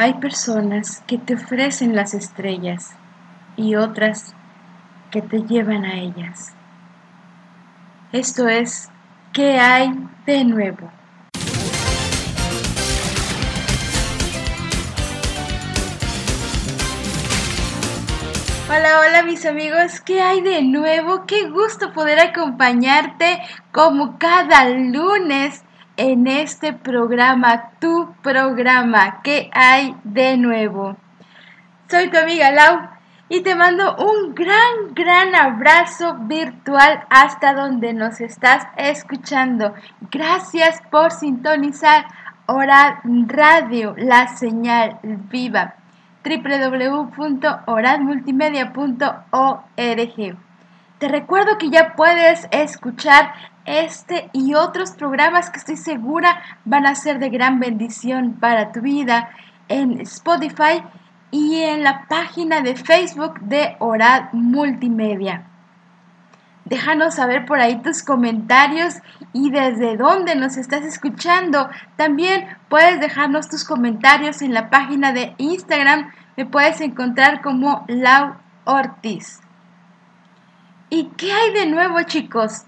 Hay personas que te ofrecen las estrellas y otras que te llevan a ellas. Esto es, ¿qué hay de nuevo? Hola, hola mis amigos, ¿qué hay de nuevo? Qué gusto poder acompañarte como cada lunes en este programa, tu programa, ¿qué hay de nuevo? Soy tu amiga Lau y te mando un gran, gran abrazo virtual hasta donde nos estás escuchando. Gracias por sintonizar Hora Radio, la señal viva www.oradmultimedia.org. Te recuerdo que ya puedes escuchar este y otros programas que estoy segura van a ser de gran bendición para tu vida en Spotify y en la página de Facebook de Orad Multimedia. Déjanos saber por ahí tus comentarios y desde dónde nos estás escuchando. También puedes dejarnos tus comentarios en la página de Instagram. Me puedes encontrar como Lau Ortiz. ¿Y qué hay de nuevo, chicos?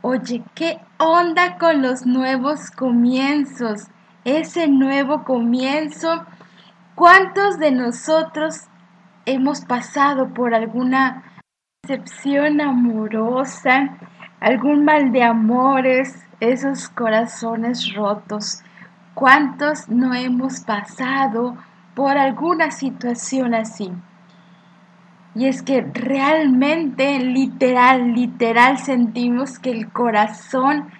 Oye, ¿qué onda con los nuevos comienzos? Ese nuevo comienzo, ¿cuántos de nosotros hemos pasado por alguna decepción amorosa, algún mal de amores, esos corazones rotos? ¿Cuántos no hemos pasado por alguna situación así? Y es que realmente, literal, literal, sentimos que el corazón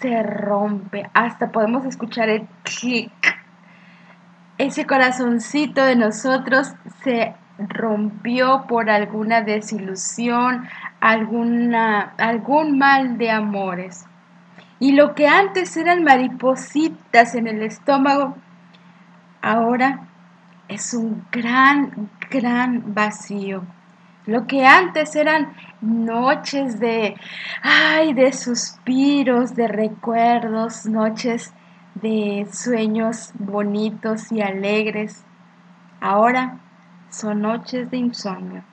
se rompe. Hasta podemos escuchar el clic. Ese corazoncito de nosotros se rompió por alguna desilusión, alguna, algún mal de amores. Y lo que antes eran maripositas en el estómago, ahora es un gran, gran vacío. Lo que antes eran noches de, ay, de suspiros, de recuerdos, noches de sueños bonitos y alegres, ahora son noches de insomnio.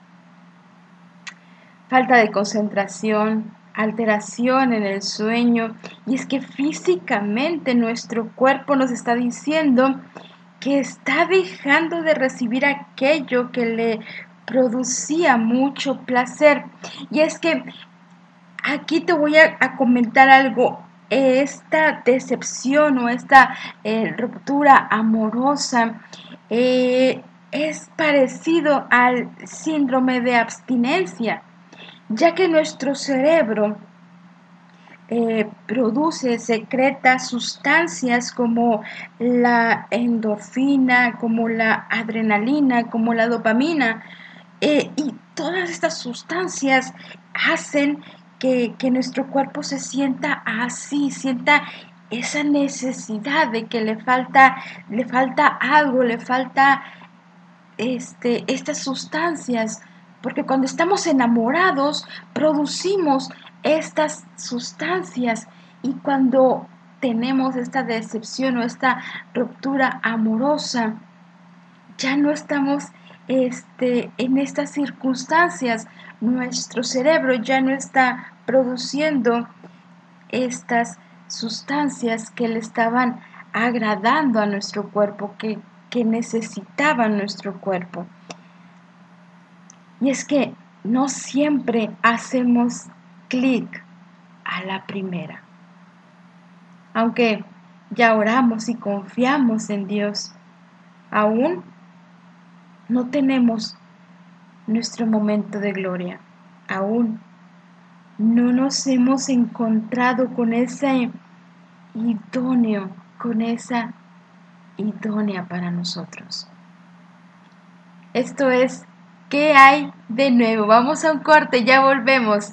Falta de concentración, alteración en el sueño, y es que físicamente nuestro cuerpo nos está diciendo que está dejando de recibir aquello que le producía mucho placer. Y es que aquí te voy a, comentar algo. Esta decepción o esta eh, ruptura amorosa eh, es parecido al síndrome de abstinencia, ya que nuestro cerebro eh, produce, secreta sustancias como la endorfina, como la adrenalina, como la dopamina, eh, y todas estas sustancias hacen que, nuestro cuerpo se sienta así, sienta esa necesidad de que le falta, le falta algo, le falta este, estas sustancias, porque cuando estamos enamorados producimos estas sustancias y cuando tenemos esta decepción o esta ruptura amorosa, ya no estamos este, en estas circunstancias nuestro cerebro ya no está produciendo estas sustancias que le estaban agradando a nuestro cuerpo, que, que necesitaba nuestro cuerpo. Y es que no siempre hacemos clic a la primera. Aunque ya oramos y confiamos en Dios, aún no tenemos nuestro momento de gloria. Aún no nos hemos encontrado con ese idóneo, con esa idónea para nosotros. Esto es, ¿qué hay de nuevo? Vamos a un corte, ya volvemos.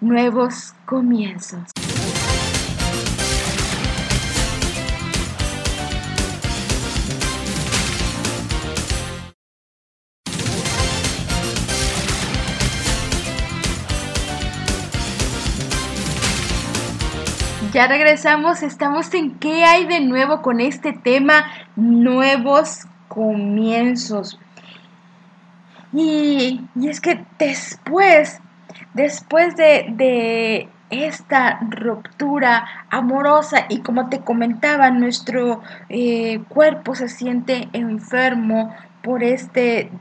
Nuevos comienzos. Ya regresamos, estamos en qué hay de nuevo con este tema, nuevos comienzos. Y, es que después, después de, esta ruptura amorosa y como te comentaba, nuestro eh, cuerpo se siente enfermo por este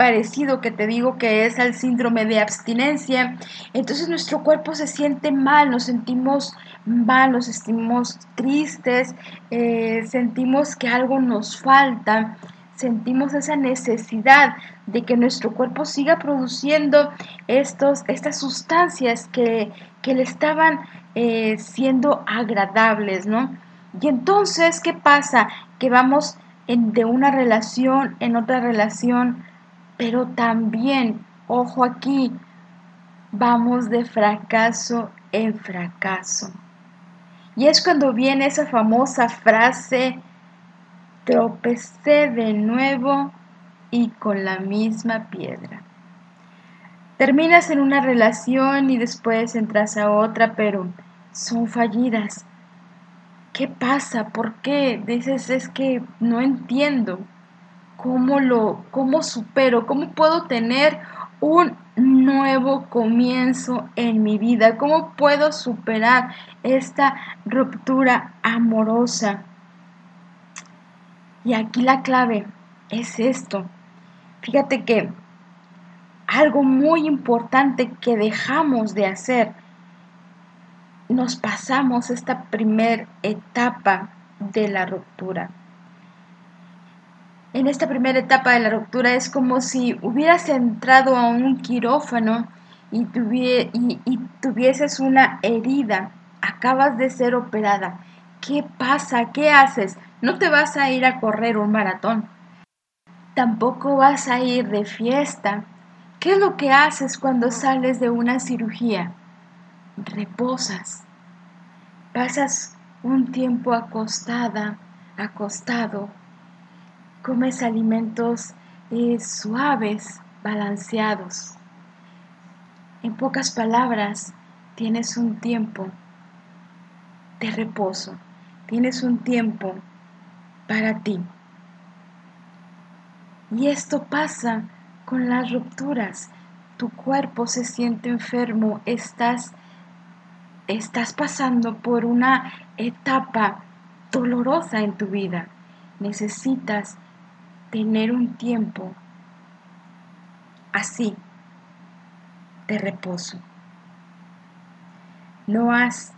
parecido que te digo que es al síndrome de abstinencia, entonces nuestro cuerpo se siente mal, nos sentimos mal, nos sentimos tristes, eh, sentimos que algo nos falta, sentimos esa necesidad de que nuestro cuerpo siga produciendo estos, estas sustancias que, le estaban eh, siendo agradables, ¿no? Y entonces, ¿qué pasa? Que vamos de una relación en otra relación, pero también, ojo aquí, vamos de fracaso en fracaso. Y es cuando viene esa famosa frase, tropecé de nuevo y con la misma piedra. Terminas en una relación y después entras a otra, pero son fallidas. ¿Qué pasa? ¿Por qué? Dices, es que no entiendo cómo lo, cómo supero, cómo puedo tener un nuevo comienzo en mi vida, cómo puedo superar esta ruptura amorosa. Y aquí la clave es esto. Fíjate que algo muy importante que dejamos de hacer, nos pasamos esta primera etapa de la ruptura en esta primera etapa de la ruptura es como si hubieras entrado a un quirófano y, tuvieses una herida, acabas de ser operada. ¿Qué pasa? ¿Qué haces? No te vas a ir a correr un maratón. Tampoco vas a ir de fiesta. ¿Qué es lo que haces cuando sales de una cirugía? Reposas. Pasas un tiempo acostada, acostado, comes alimentos eh, suaves, balanceados. En pocas palabras, tienes un tiempo de reposo, tienes un tiempo para ti. Y esto pasa con las rupturas. Tu cuerpo se siente enfermo, estás, estás pasando por una etapa dolorosa en tu vida. Necesitas tener un tiempo así de reposo. No has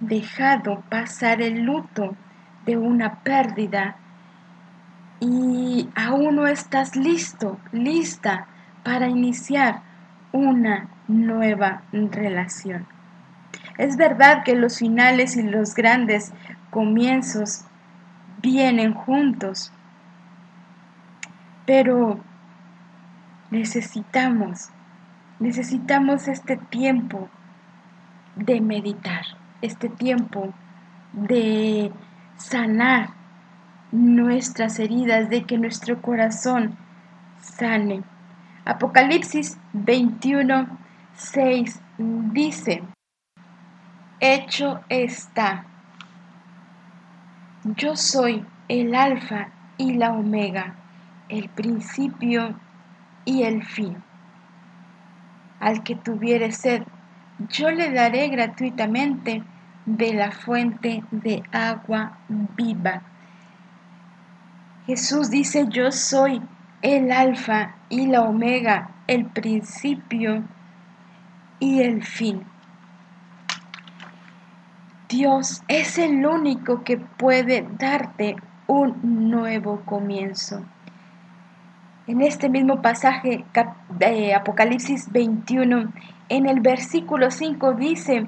dejado pasar el luto de una pérdida y aún no estás listo, lista para iniciar una nueva relación. Es verdad que los finales y los grandes comienzos vienen juntos, pero necesitamos, necesitamos este tiempo de meditar, este tiempo de sanar nuestras heridas, de que nuestro corazón sane. Apocalipsis 21, 6 dice, hecho está. Yo soy el alfa y la omega el principio y el fin. Al que tuviere sed, yo le daré gratuitamente de la fuente de agua viva. Jesús dice, yo soy el alfa y la omega, el principio y el fin. Dios es el único que puede darte un nuevo comienzo. En este mismo pasaje de Apocalipsis 21, en el versículo 5 dice,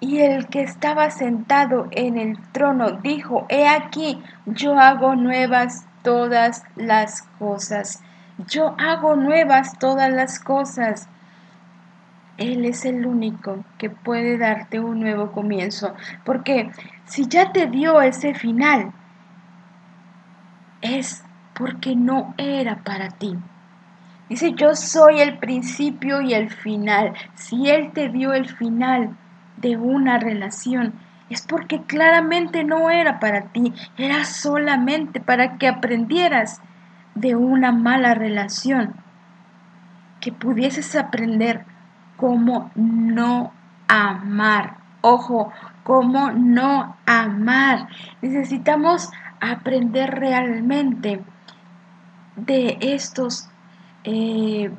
y el que estaba sentado en el trono dijo, he aquí, yo hago nuevas todas las cosas. Yo hago nuevas todas las cosas. Él es el único que puede darte un nuevo comienzo. Porque si ya te dio ese final, es porque no era para ti. Dice, yo soy el principio y el final. Si Él te dio el final de una relación, es porque claramente no era para ti, era solamente para que aprendieras de una mala relación, que pudieses aprender cómo no amar. Ojo, cómo no amar. Necesitamos aprender realmente de estos, eh,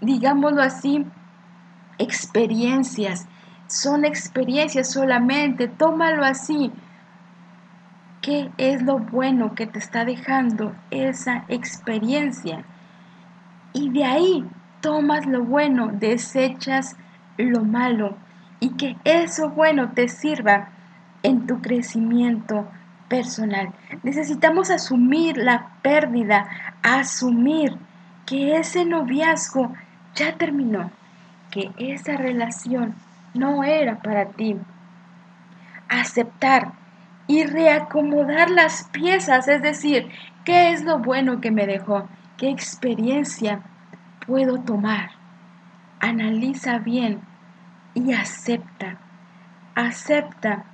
digámoslo así, experiencias. Son experiencias solamente, tómalo así. ¿Qué es lo bueno que te está dejando esa experiencia? Y de ahí tomas lo bueno, desechas lo malo y que eso bueno te sirva en tu crecimiento personal. Necesitamos asumir la pérdida, asumir que ese noviazgo ya terminó, que esa relación no era para ti. Aceptar y reacomodar las piezas, es decir, ¿qué es lo bueno que me dejó? ¿Qué experiencia puedo tomar? Analiza bien y acepta. Acepta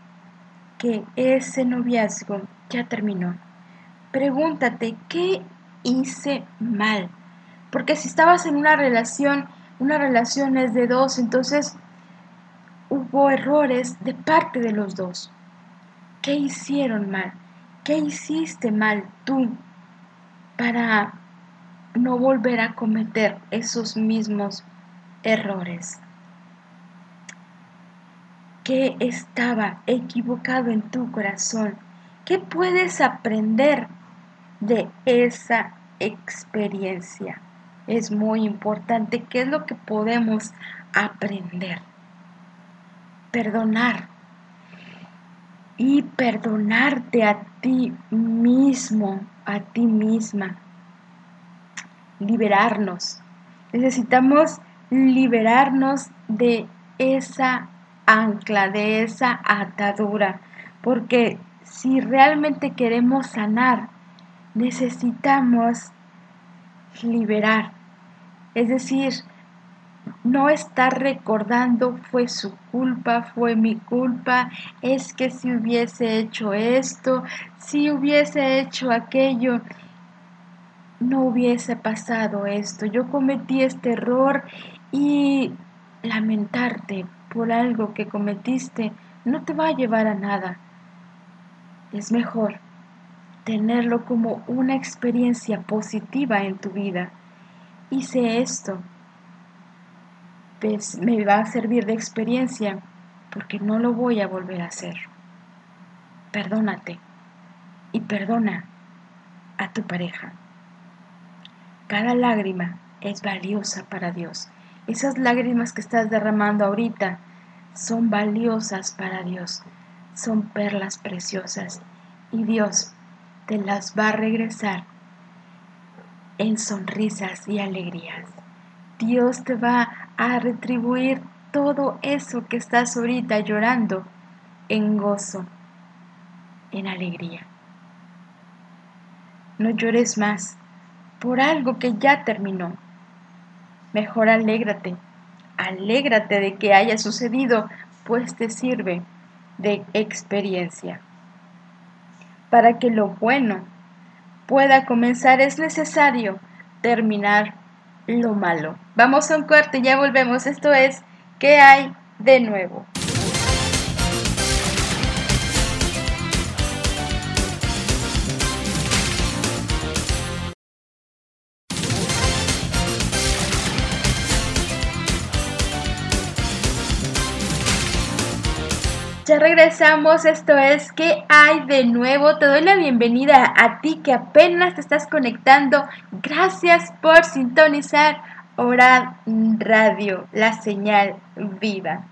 que ese noviazgo ya terminó. Pregúntate, ¿qué hice mal? Porque si estabas en una relación, una relación es de dos, entonces hubo errores de parte de los dos. ¿Qué hicieron mal? ¿Qué hiciste mal tú para no volver a cometer esos mismos errores? ¿Qué estaba equivocado en tu corazón? ¿Qué puedes aprender de esa experiencia? Es muy importante. ¿Qué es lo que podemos aprender? Perdonar. Y perdonarte a ti mismo, a ti misma. Liberarnos. Necesitamos liberarnos de esa ancla, de esa atadura, porque si realmente queremos sanar, necesitamos liberar. Es decir, no estar recordando fue su culpa, fue mi culpa, es que si hubiese hecho esto, si hubiese hecho aquello, no hubiese pasado esto. Yo cometí este error y lamentarte por algo que cometiste no te va a llevar a nada. Es mejor tenerlo como una experiencia positiva en tu vida. Hice esto, me va a servir de experiencia porque no lo voy a volver a hacer. Perdónate y perdona a tu pareja. Cada lágrima es valiosa para Dios. Esas lágrimas que estás derramando ahorita son valiosas para Dios, son perlas preciosas y Dios te las va a regresar en sonrisas y alegrías. Dios te va a retribuir todo eso que estás ahorita llorando en gozo, en alegría. No llores más por algo que ya terminó. Mejor alégrate, alégrate de que haya sucedido, pues te sirve de experiencia. Para que lo bueno pueda comenzar es necesario terminar lo malo. Vamos a un corte y ya volvemos. Esto es ¿Qué hay de nuevo? Regresamos, esto es ¿Qué hay de nuevo? Te doy la bienvenida a ti que apenas te estás conectando. Gracias por sintonizar Orad Radio, la señal viva.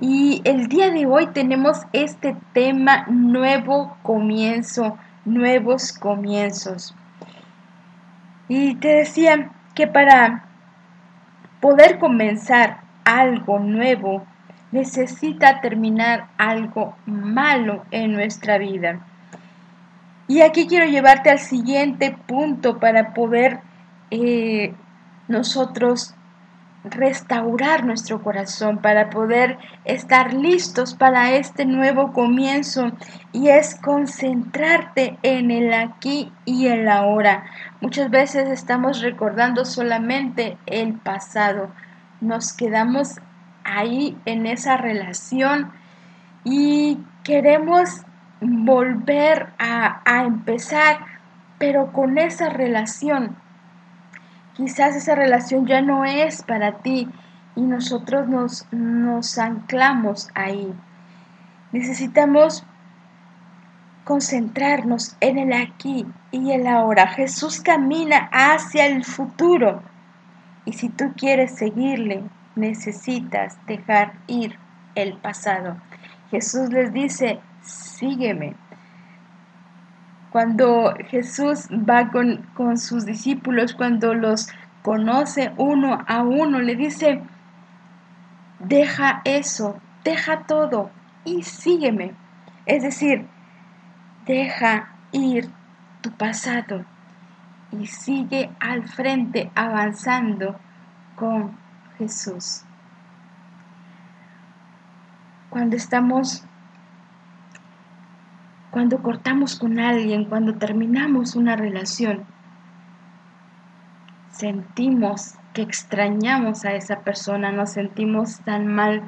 Y el día de hoy tenemos este tema nuevo comienzo, nuevos comienzos. Y te decía que para poder comenzar algo nuevo, necesita terminar algo malo en nuestra vida. Y aquí quiero llevarte al siguiente punto para poder eh, nosotros restaurar nuestro corazón, para poder estar listos para este nuevo comienzo y es concentrarte en el aquí y el ahora. Muchas veces estamos recordando solamente el pasado, nos quedamos ahí en esa relación y queremos volver a, a empezar, pero con esa relación Quizás esa relación ya no es para ti y nosotros nos, nos anclamos ahí. Necesitamos concentrarnos en el aquí y el ahora. Jesús camina hacia el futuro y si tú quieres seguirle, necesitas dejar ir el pasado. Jesús les dice, sígueme. Cuando Jesús va con, con sus discípulos, cuando los conoce uno a uno, le dice, deja eso, deja todo y sígueme. Es decir, deja ir tu pasado y sigue al frente avanzando con Jesús. Cuando estamos cuando cortamos con alguien, cuando terminamos una relación, sentimos que extrañamos a esa persona, nos sentimos tan mal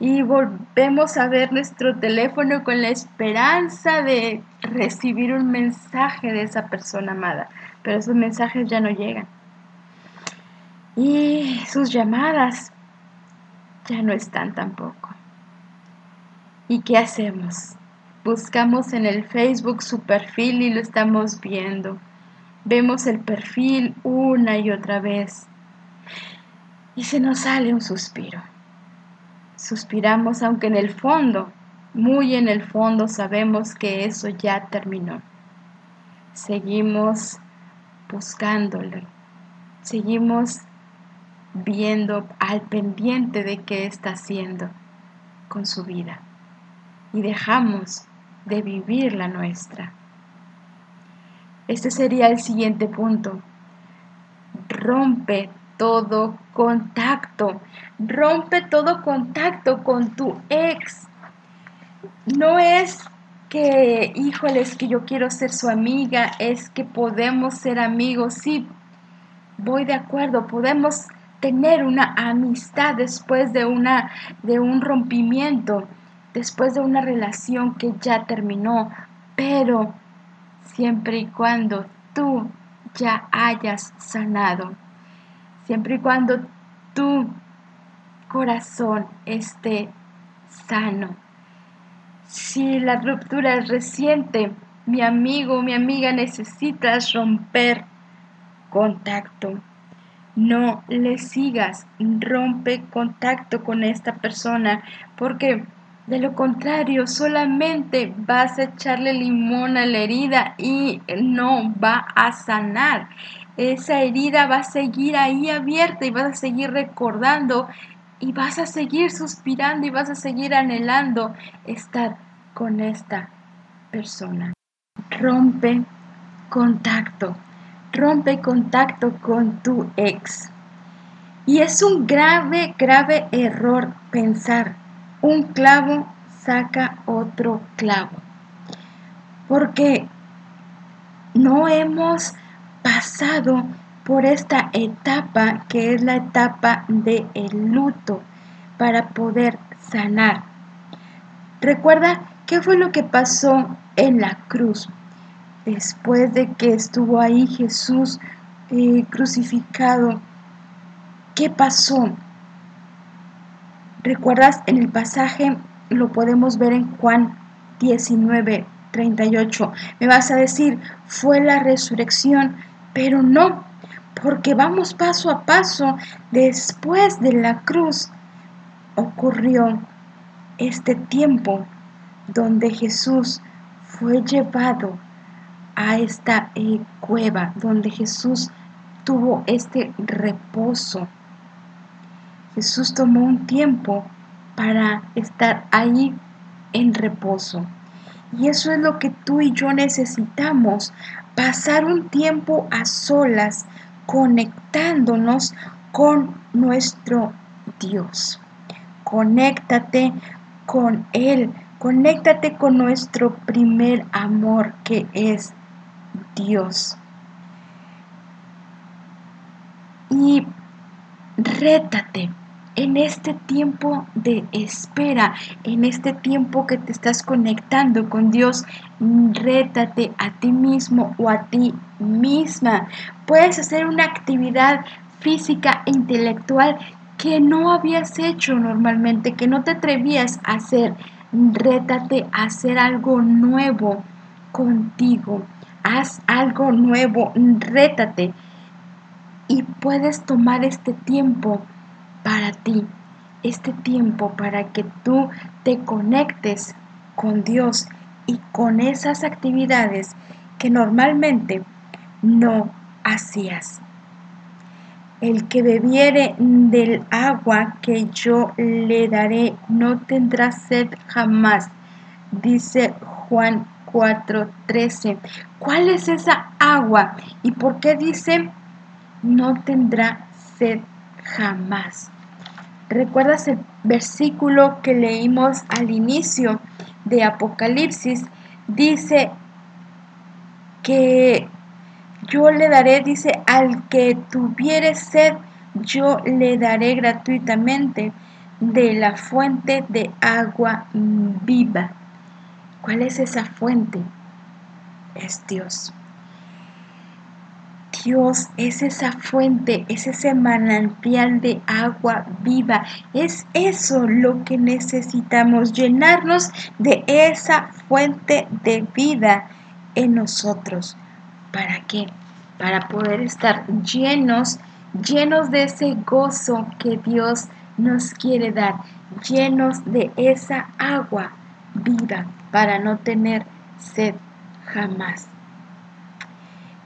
y volvemos a ver nuestro teléfono con la esperanza de recibir un mensaje de esa persona amada, pero esos mensajes ya no llegan. Y sus llamadas ya no están tampoco. ¿Y qué hacemos? Buscamos en el Facebook su perfil y lo estamos viendo. Vemos el perfil una y otra vez. Y se nos sale un suspiro. Suspiramos aunque en el fondo, muy en el fondo sabemos que eso ya terminó. Seguimos buscándole. Seguimos viendo al pendiente de qué está haciendo con su vida. Y dejamos de vivir la nuestra. Este sería el siguiente punto. Rompe todo contacto. Rompe todo contacto con tu ex. No es que, híjoles, que yo quiero ser su amiga, es que podemos ser amigos. Sí, voy de acuerdo, podemos tener una amistad después de, una, de un rompimiento después de una relación que ya terminó, pero siempre y cuando tú ya hayas sanado, siempre y cuando tu corazón esté sano. Si la ruptura es reciente, mi amigo, mi amiga, necesitas romper contacto. No le sigas, rompe contacto con esta persona porque de lo contrario, solamente vas a echarle limón a la herida y no va a sanar. Esa herida va a seguir ahí abierta y vas a seguir recordando y vas a seguir suspirando y vas a seguir anhelando estar con esta persona. Rompe contacto, rompe contacto con tu ex. Y es un grave, grave error pensar un clavo saca otro clavo. Porque no hemos pasado por esta etapa que es la etapa del el luto para poder sanar. Recuerda qué fue lo que pasó en la cruz después de que estuvo ahí Jesús eh, crucificado. ¿Qué pasó? ¿Recuerdas en el pasaje? Lo podemos ver en Juan 19, 38. Me vas a decir, fue la resurrección, pero no, porque vamos paso a paso. Después de la cruz ocurrió este tiempo donde Jesús fue llevado a esta eh, cueva, donde Jesús tuvo este reposo Jesús tomó un tiempo para estar ahí en reposo. Y eso es lo que tú y yo necesitamos, pasar un tiempo a solas, conectándonos con nuestro Dios. Conéctate con Él. Conéctate con nuestro primer amor que es Dios. Y rétate en este tiempo de espera, en este tiempo que te estás conectando con Dios, rétate a ti mismo o a ti misma. Puedes hacer una actividad física e intelectual que no habías hecho normalmente, que no te atrevías a hacer. Rétate a hacer algo nuevo contigo. Haz algo nuevo, rétate. Y puedes tomar este tiempo para ti, este tiempo para que tú te conectes con Dios y con esas actividades que normalmente no hacías. El que bebiere del agua que yo le daré no tendrá sed jamás, dice Juan 4:13. ¿Cuál es esa agua? ¿Y por qué dice no tendrá sed jamás? ¿Recuerdas el versículo que leímos al inicio de Apocalipsis? Dice que yo le daré, dice, al que tuviere sed, yo le daré gratuitamente de la fuente de agua viva. ¿Cuál es esa fuente? Es Dios. Dios es esa fuente, es ese manantial de agua viva. Es eso lo que necesitamos, llenarnos de esa fuente de vida en nosotros. ¿Para qué? Para poder estar llenos, llenos de ese gozo que Dios nos quiere dar, llenos de esa agua viva para no tener sed jamás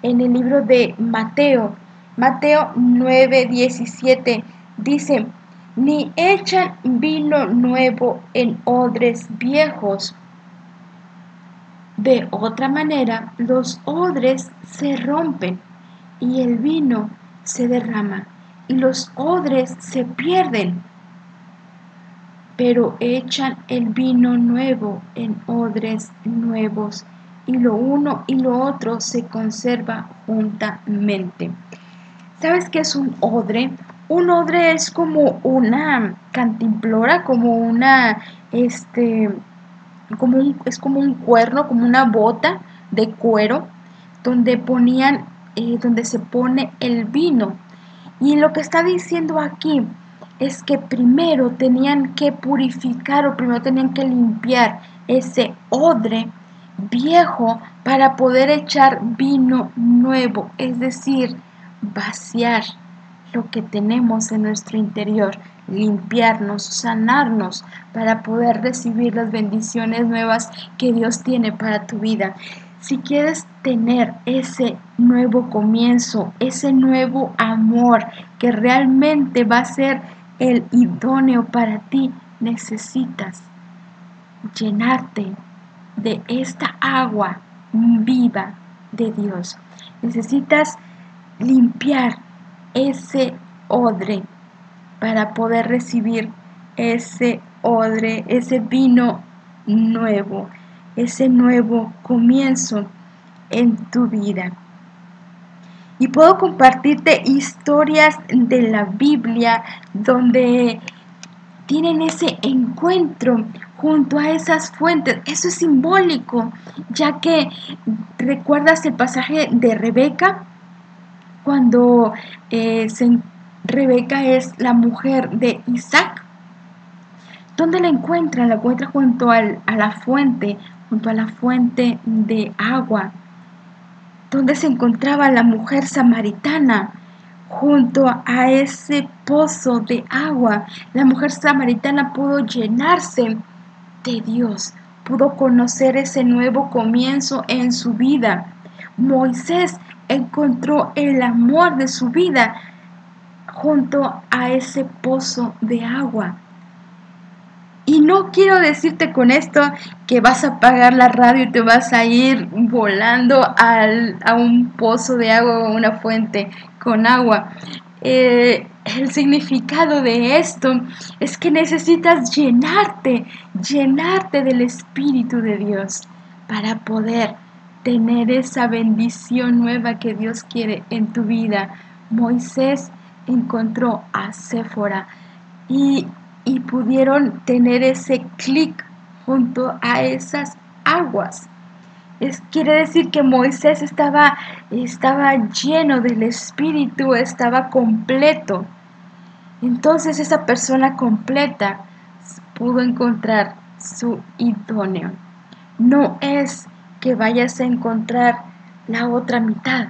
en el libro de Mateo, Mateo 9, 17, dice, ni echan vino nuevo en odres viejos. De otra manera, los odres se rompen y el vino se derrama y los odres se pierden. Pero echan el vino nuevo en odres nuevos y lo uno y lo otro se conserva juntamente. ¿Sabes qué es un odre? Un odre es como una cantimplora, como una, este, como un, es como un cuerno, como una bota de cuero, donde ponían, eh, donde se pone el vino. Y lo que está diciendo aquí es que primero tenían que purificar o primero tenían que limpiar ese odre viejo para poder echar vino nuevo, es decir, vaciar lo que tenemos en nuestro interior, limpiarnos, sanarnos para poder recibir las bendiciones nuevas que Dios tiene para tu vida. Si quieres tener ese nuevo comienzo, ese nuevo amor que realmente va a ser el idóneo para ti, necesitas llenarte de esta agua viva de Dios. Necesitas limpiar ese odre para poder recibir ese odre, ese vino nuevo, ese nuevo comienzo en tu vida. Y puedo compartirte historias de la Biblia donde tienen ese encuentro junto a esas fuentes. Eso es simbólico, ya que recuerdas el pasaje de Rebeca, cuando eh, Rebeca es la mujer de Isaac. ¿Dónde la encuentra? La encuentra junto a la fuente, junto a la fuente de agua. ¿Dónde se encontraba la mujer samaritana? Junto a ese pozo de agua, la mujer samaritana pudo llenarse de Dios, pudo conocer ese nuevo comienzo en su vida. Moisés encontró el amor de su vida junto a ese pozo de agua. No quiero decirte con esto que vas a apagar la radio y te vas a ir volando a un pozo de agua o una fuente con agua. Eh, el significado de esto es que necesitas llenarte, llenarte del Espíritu de Dios para poder tener esa bendición nueva que Dios quiere en tu vida. Moisés encontró a Séfora y, y pudieron tener ese clic junto a esas aguas. Es, quiere decir que Moisés estaba, estaba lleno del Espíritu, estaba completo. Entonces esa persona completa pudo encontrar su idóneo. No es que vayas a encontrar la otra mitad.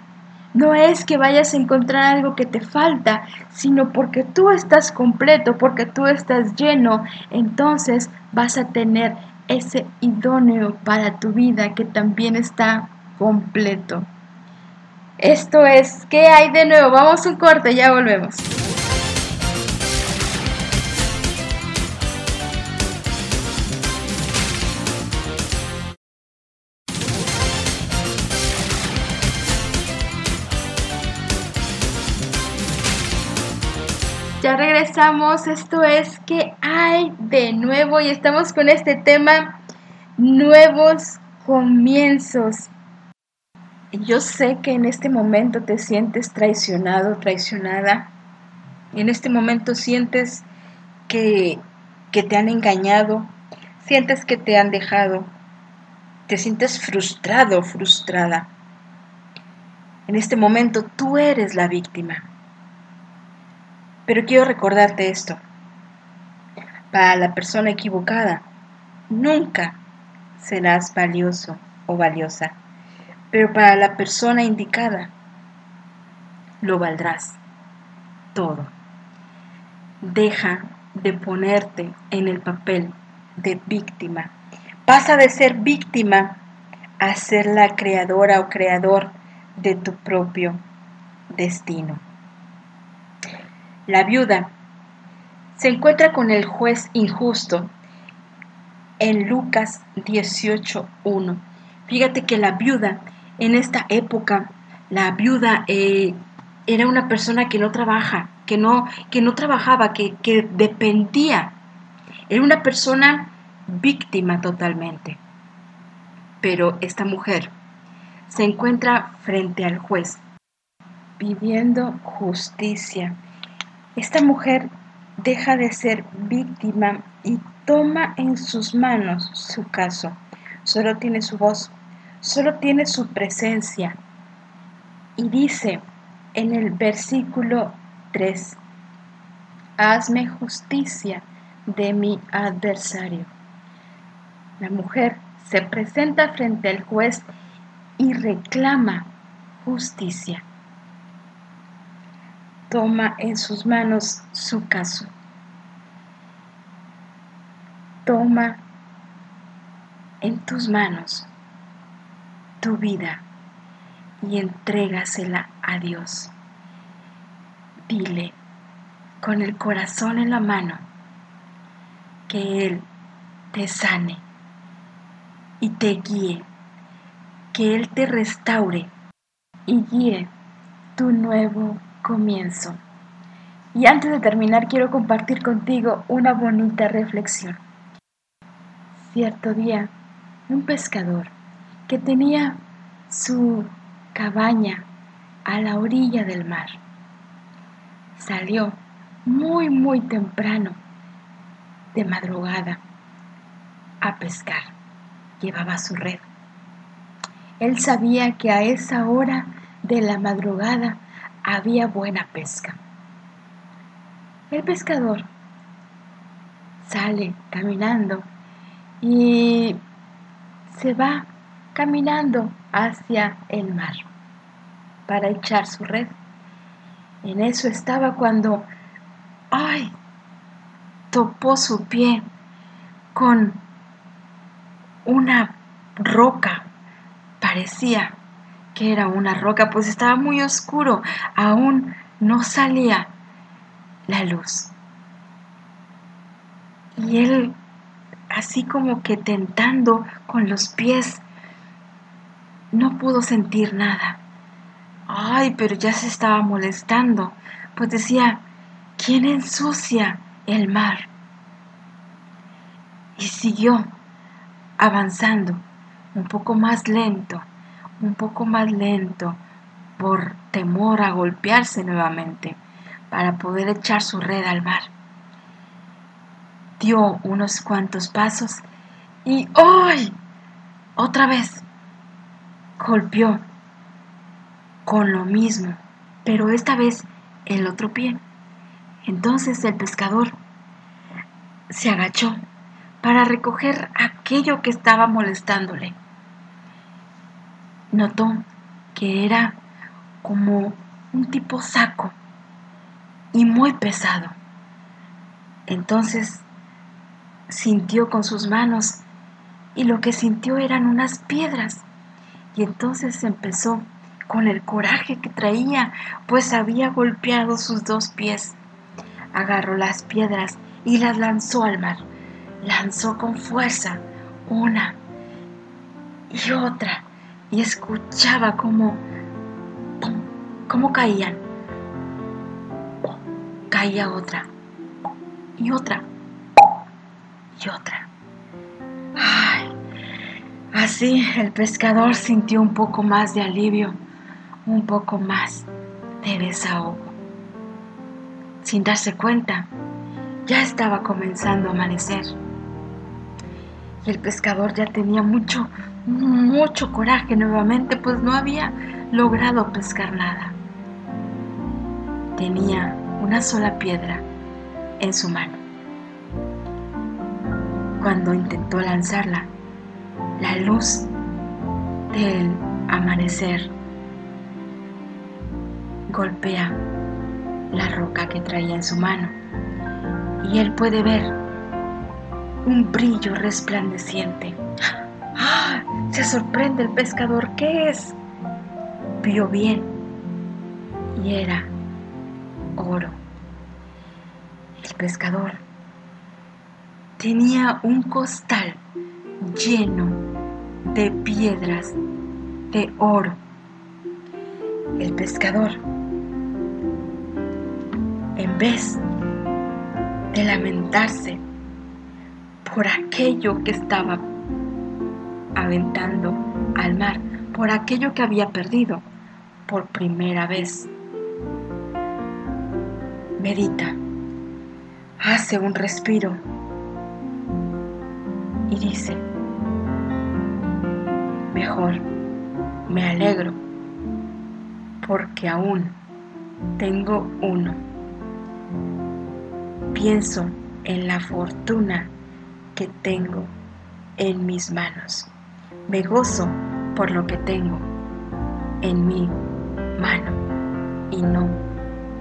No es que vayas a encontrar algo que te falta, sino porque tú estás completo, porque tú estás lleno, entonces vas a tener ese idóneo para tu vida que también está completo. Esto es, ¿qué hay de nuevo? Vamos a un corte, ya volvemos. Esto es que hay de nuevo y estamos con este tema nuevos comienzos. Yo sé que en este momento te sientes traicionado, traicionada. En este momento sientes que, que te han engañado, sientes que te han dejado, te sientes frustrado, frustrada. En este momento tú eres la víctima. Pero quiero recordarte esto. Para la persona equivocada, nunca serás valioso o valiosa. Pero para la persona indicada, lo valdrás todo. Deja de ponerte en el papel de víctima. Pasa de ser víctima a ser la creadora o creador de tu propio destino. La viuda se encuentra con el juez injusto en Lucas 18.1. Fíjate que la viuda en esta época, la viuda eh, era una persona que no trabaja, que no, que no trabajaba, que, que dependía. Era una persona víctima totalmente. Pero esta mujer se encuentra frente al juez, pidiendo justicia esta mujer deja de ser víctima y toma en sus manos su caso. Solo tiene su voz, solo tiene su presencia. Y dice en el versículo 3, hazme justicia de mi adversario. La mujer se presenta frente al juez y reclama justicia toma en sus manos su caso. Toma en tus manos tu vida y entrégasela a Dios. Dile con el corazón en la mano que Él te sane y te guíe, que Él te restaure y guíe tu nuevo comienzo. Y antes de terminar quiero compartir contigo una bonita reflexión. Cierto día, un pescador que tenía su cabaña a la orilla del mar salió muy muy temprano de madrugada a pescar. Llevaba su red. Él sabía que a esa hora de la madrugada había buena pesca. El pescador sale caminando y se va caminando hacia el mar para echar su red. En eso estaba cuando, ay, topó su pie con una roca. Parecía que era una roca, pues estaba muy oscuro, aún no salía la luz. Y él, así como que tentando con los pies, no pudo sentir nada. Ay, pero ya se estaba molestando, pues decía, ¿quién ensucia el mar? Y siguió avanzando un poco más lento, un poco más lento, por temor a golpearse nuevamente, para poder echar su red al mar. Dio unos cuantos pasos y ¡ay! Otra vez golpeó con lo mismo, pero esta vez el otro pie. Entonces el pescador se agachó para recoger aquello que estaba molestándole. Notó que era como un tipo saco y muy pesado. Entonces sintió con sus manos y lo que sintió eran unas piedras. Y entonces empezó con el coraje que traía, pues había golpeado sus dos pies. Agarró las piedras y las lanzó al mar. Lanzó con fuerza una y otra y escuchaba cómo, cómo caían. Caía otra y otra y otra. así el pescador sintió un poco más de alivio, un poco más de desahogo. Sin darse cuenta, ya estaba comenzando a amanecer. Y el pescador ya tenía mucho, mucho coraje nuevamente, pues no había logrado pescar nada. Tenía una sola piedra en su mano. Cuando intentó lanzarla, la luz del amanecer golpea la roca que traía en su mano y él puede ver un brillo resplandeciente. ¡Ah! Se sorprende el pescador. ¿Qué es? Vio bien y era oro. El pescador tenía un costal lleno de piedras de oro. El pescador, en vez de lamentarse por aquello que estaba aventando al mar, por aquello que había perdido por primera vez. Medita, hace un respiro y dice, mejor me alegro porque aún tengo uno. Pienso en la fortuna que tengo en mis manos. Me gozo por lo que tengo en mi mano y no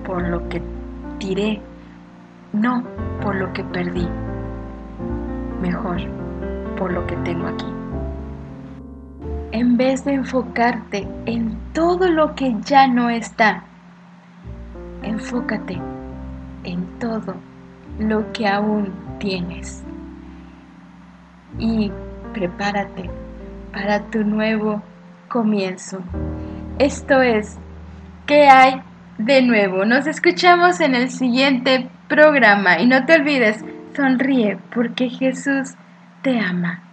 por lo que tiré, no por lo que perdí, mejor por lo que tengo aquí. En vez de enfocarte en todo lo que ya no está, enfócate en todo lo que aún tienes. Y prepárate para tu nuevo comienzo. Esto es, ¿qué hay de nuevo? Nos escuchamos en el siguiente programa y no te olvides, sonríe porque Jesús te ama.